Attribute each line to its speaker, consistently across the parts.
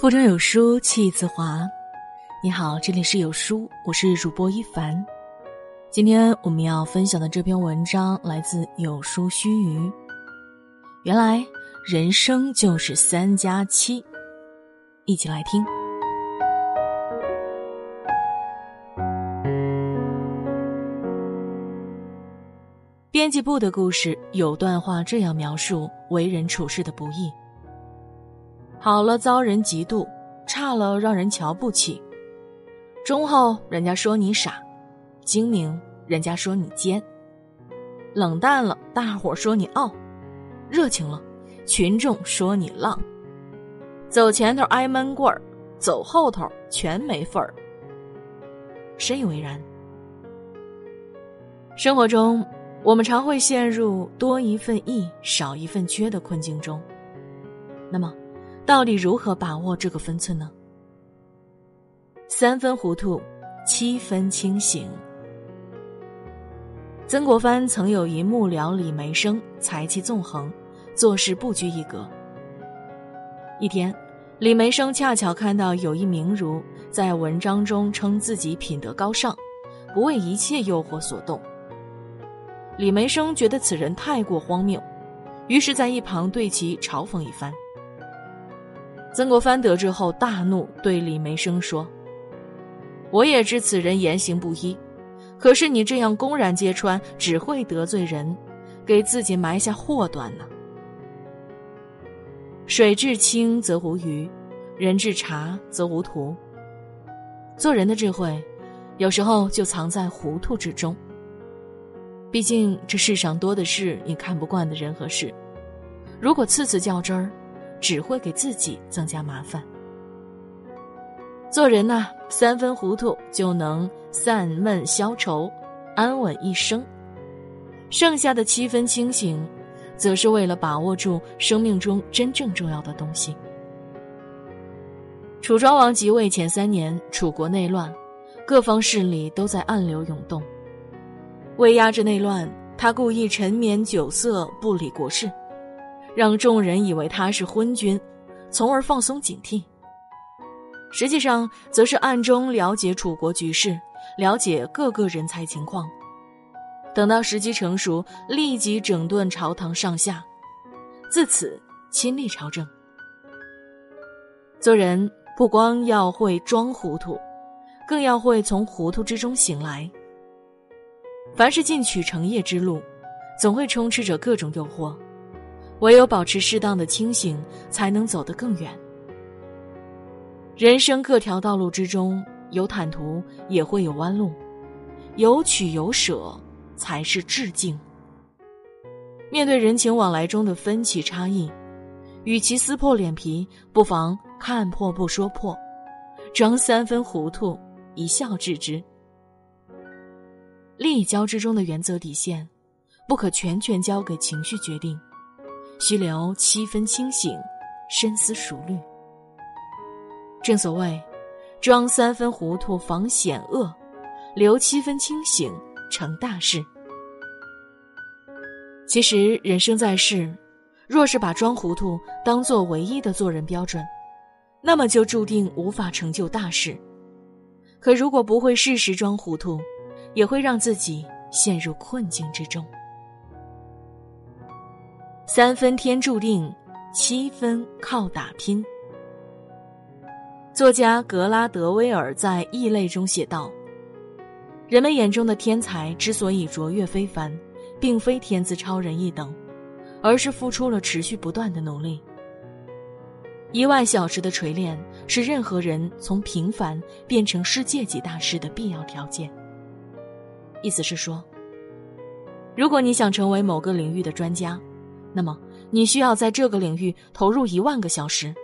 Speaker 1: 腹中有书气自华。你好，这里是有书，我是主播一凡。今天我们要分享的这篇文章来自有书须臾。原来人生就是三加七，一起来听。编辑部的故事有段话这样描述为人处事的不易。好了，遭人嫉妒；差了，让人瞧不起；忠厚，人家说你傻；精明，人家说你奸；冷淡了，大伙说你傲；热情了，群众说你浪。走前头挨闷棍儿，走后头全没份儿。深以为然。生活中，我们常会陷入多一份义，少一份缺的困境中。那么，到底如何把握这个分寸呢？三分糊涂，七分清醒。曾国藩曾有一幕僚李梅生，才气纵横，做事不拘一格。一天，李梅生恰巧看到有一名儒在文章中称自己品德高尚，不为一切诱惑所动。李梅生觉得此人太过荒谬，于是在一旁对其嘲讽一番。曾国藩得知后大怒，对李梅生说：“我也知此人言行不一，可是你这样公然揭穿，只会得罪人，给自己埋下祸端呢。水至清则无鱼，人至察则无徒。做人的智慧，有时候就藏在糊涂之中。毕竟这世上多的是你看不惯的人和事，如果次次较真儿。”只会给自己增加麻烦。做人呐，三分糊涂就能散闷消愁，安稳一生；剩下的七分清醒，则是为了把握住生命中真正重要的东西。楚庄王即位前三年，楚国内乱，各方势力都在暗流涌动。为压制内乱，他故意沉湎酒色，不理国事。让众人以为他是昏君，从而放松警惕。实际上，则是暗中了解楚国局势，了解各个人才情况。等到时机成熟，立即整顿朝堂上下，自此亲历朝政。做人不光要会装糊涂，更要会从糊涂之中醒来。凡是进取成业之路，总会充斥着各种诱惑。唯有保持适当的清醒，才能走得更远。人生各条道路之中，有坦途，也会有弯路，有取有舍，才是致敬。面对人情往来中的分歧差异，与其撕破脸皮，不妨看破不说破，装三分糊涂，一笑置之。利益交织中的原则底线，不可全权交给情绪决定。须留七分清醒，深思熟虑。正所谓，装三分糊涂防险恶，留七分清醒成大事。其实人生在世，若是把装糊涂当做唯一的做人标准，那么就注定无法成就大事。可如果不会适时装糊涂，也会让自己陷入困境之中。三分天注定，七分靠打拼。作家格拉德威尔在《异类》中写道：“人们眼中的天才之所以卓越非凡，并非天资超人一等，而是付出了持续不断的努力。一万小时的锤炼，是任何人从平凡变成世界级大师的必要条件。”意思是说，如果你想成为某个领域的专家，那么，你需要在这个领域投入一万个小时，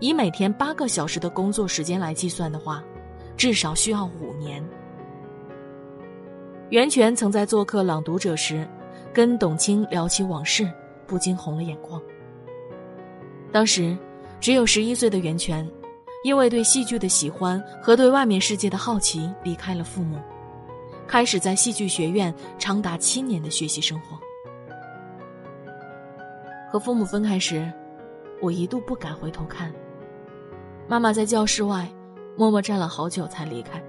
Speaker 1: 以每天八个小时的工作时间来计算的话，至少需要五年。袁泉曾在做客《朗读者》时，跟董卿聊起往事，不禁红了眼眶。当时，只有十一岁的袁泉，因为对戏剧的喜欢和对外面世界的好奇，离开了父母，开始在戏剧学院长达七年的学习生活。和父母分开时，我一度不敢回头看。妈妈在教室外默默站了好久才离开。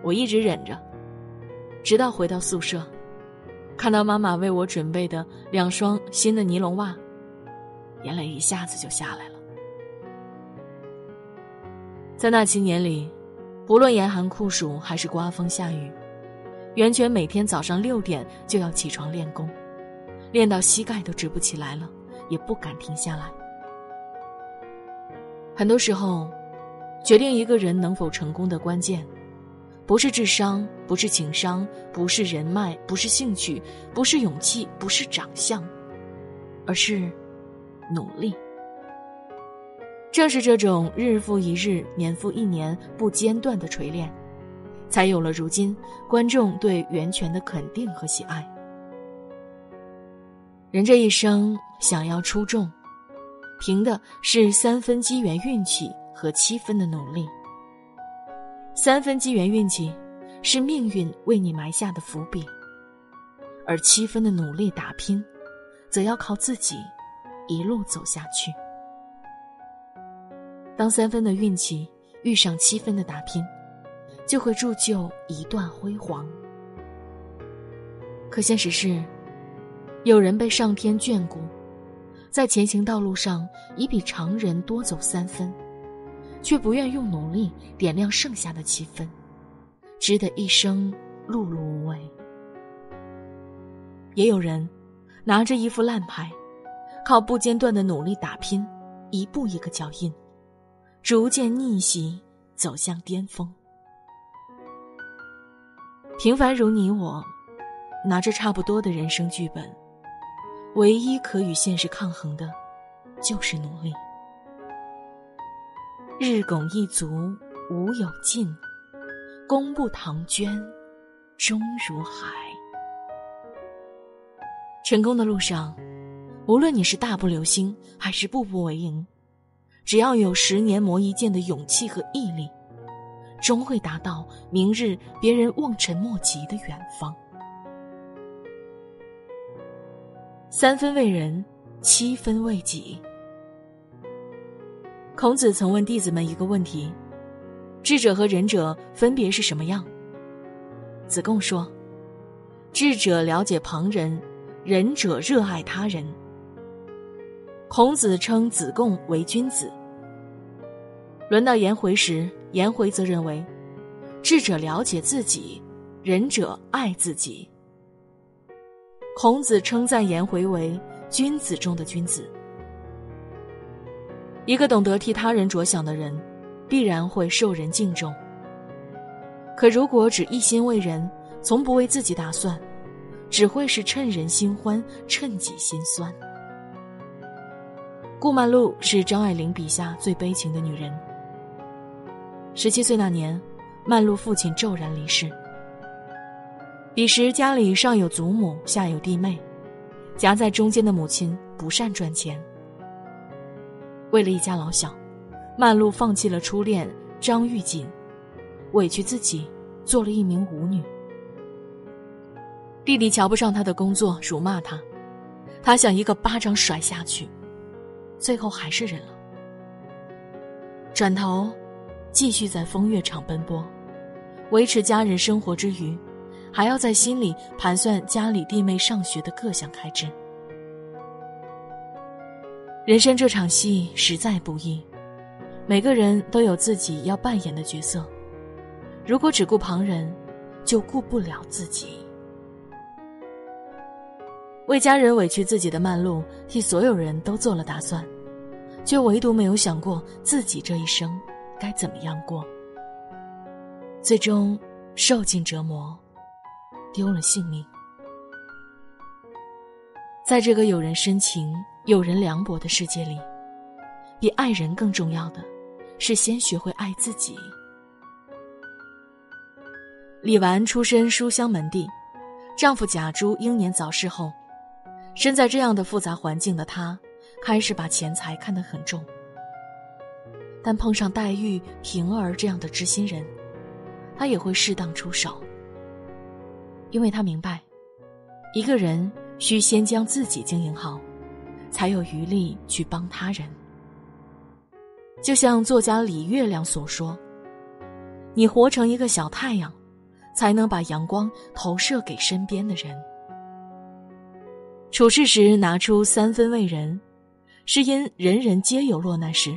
Speaker 1: 我一直忍着，直到回到宿舍，看到妈妈为我准备的两双新的尼龙袜，眼泪一下子就下来了。在那七年里，不论严寒酷暑还是刮风下雨，袁泉每天早上六点就要起床练功，练到膝盖都直不起来了，也不敢停下来。很多时候，决定一个人能否成功的关键，不是智商，不是情商，不是人脉，不是兴趣，不是勇气，不是长相，而是努力。正是这种日复一日、年复一年不间断的锤炼，才有了如今观众对袁泉的肯定和喜爱。人这一生想要出众。凭的是三分机缘运气和七分的努力。三分机缘运气是命运为你埋下的伏笔，而七分的努力打拼，则要靠自己一路走下去。当三分的运气遇上七分的打拼，就会铸就一段辉煌。可现实是，有人被上天眷顾。在前行道路上，已比常人多走三分，却不愿用努力点亮剩下的七分，值得一生碌碌无为。也有人拿着一副烂牌，靠不间断的努力打拼，一步一个脚印，逐渐逆袭走向巅峰。平凡如你我，拿着差不多的人生剧本。唯一可与现实抗衡的，就是努力。日拱一卒无有尽，功不唐捐终如海。成功的路上，无论你是大步流星还是步步为营，只要有十年磨一剑的勇气和毅力，终会达到明日别人望尘莫及的远方。三分为人，七分为己。孔子曾问弟子们一个问题：智者和仁者分别是什么样？子贡说：智者了解旁人，仁者热爱他人。孔子称子贡为君子。轮到颜回时，颜回则认为，智者了解自己，仁者爱自己。孔子称赞颜回为君子中的君子。一个懂得替他人着想的人，必然会受人敬重。可如果只一心为人，从不为自己打算，只会是趁人心欢，趁己心酸。顾曼璐是张爱玲笔下最悲情的女人。十七岁那年，曼璐父亲骤然离世。彼时家里上有祖母，下有弟妹，夹在中间的母亲不善赚钱。为了一家老小，曼璐放弃了初恋张玉锦，委屈自己做了一名舞女。弟弟瞧不上他的工作，辱骂他，他想一个巴掌甩下去，最后还是忍了。转头，继续在风月场奔波，维持家人生活之余。还要在心里盘算家里弟妹上学的各项开支。人生这场戏实在不易，每个人都有自己要扮演的角色。如果只顾旁人，就顾不了自己。为家人委屈自己的曼璐，替所有人都做了打算，却唯独没有想过自己这一生该怎么样过。最终受尽折磨。丢了性命，在这个有人深情、有人凉薄的世界里，比爱人更重要的，是先学会爱自己。李纨出身书香门第，丈夫贾珠英年早逝后，身在这样的复杂环境的她，开始把钱财看得很重。但碰上黛玉、平儿这样的知心人，她也会适当出手。因为他明白，一个人需先将自己经营好，才有余力去帮他人。就像作家李月亮所说：“你活成一个小太阳，才能把阳光投射给身边的人。”处事时拿出三分为人，是因人人皆有落难时，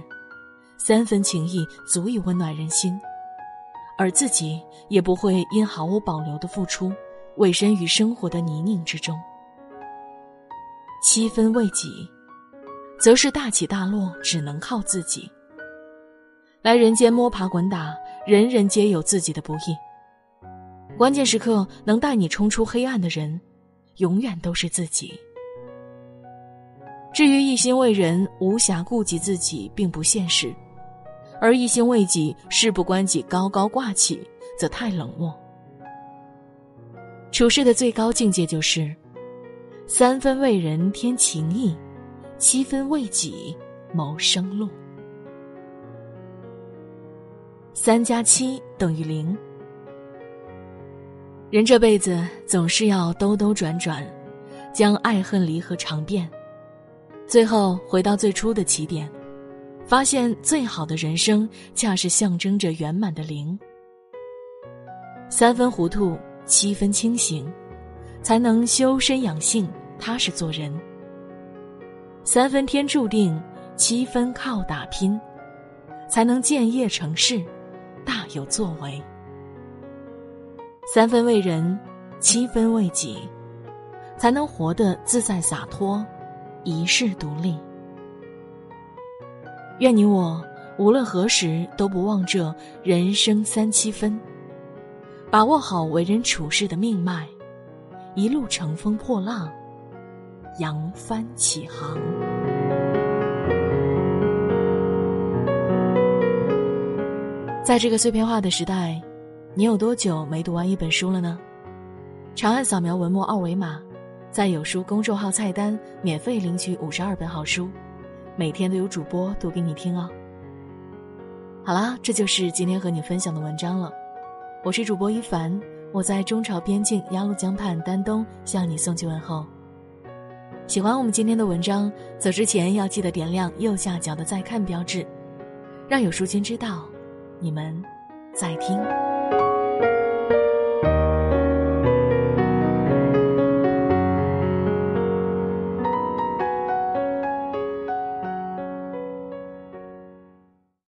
Speaker 1: 三分情谊足以温暖人心，而自己也不会因毫无保留的付出，委身于生活的泥泞之中。七分为己，则是大起大落只能靠自己。来人间摸爬滚打，人人皆有自己的不易。关键时刻能带你冲出黑暗的人。永远都是自己。至于一心为人，无暇顾及自己，并不现实；而一心为己，事不关己，高高挂起，则太冷漠。处事的最高境界就是：三分为人添情意，七分为己谋生路。三加七等于零。人这辈子总是要兜兜转转，将爱恨离合尝遍，最后回到最初的起点，发现最好的人生恰是象征着圆满的零。三分糊涂，七分清醒，才能修身养性，踏实做人。三分天注定，七分靠打拼，才能建业成事，大有作为。三分为人，七分为己，才能活得自在洒脱，一世独立。愿你我无论何时都不忘这人生三七分，把握好为人处事的命脉，一路乘风破浪，扬帆起航。在这个碎片化的时代。你有多久没读完一本书了呢？长按扫描文末二维码，在有书公众号菜单免费领取五十二本好书，每天都有主播读给你听哦。好啦，这就是今天和你分享的文章了。我是主播一凡，我在中朝边境鸭绿江畔丹东向你送去问候。喜欢我们今天的文章，走之前要记得点亮右下角的再看标志，让有书君知道你们在听。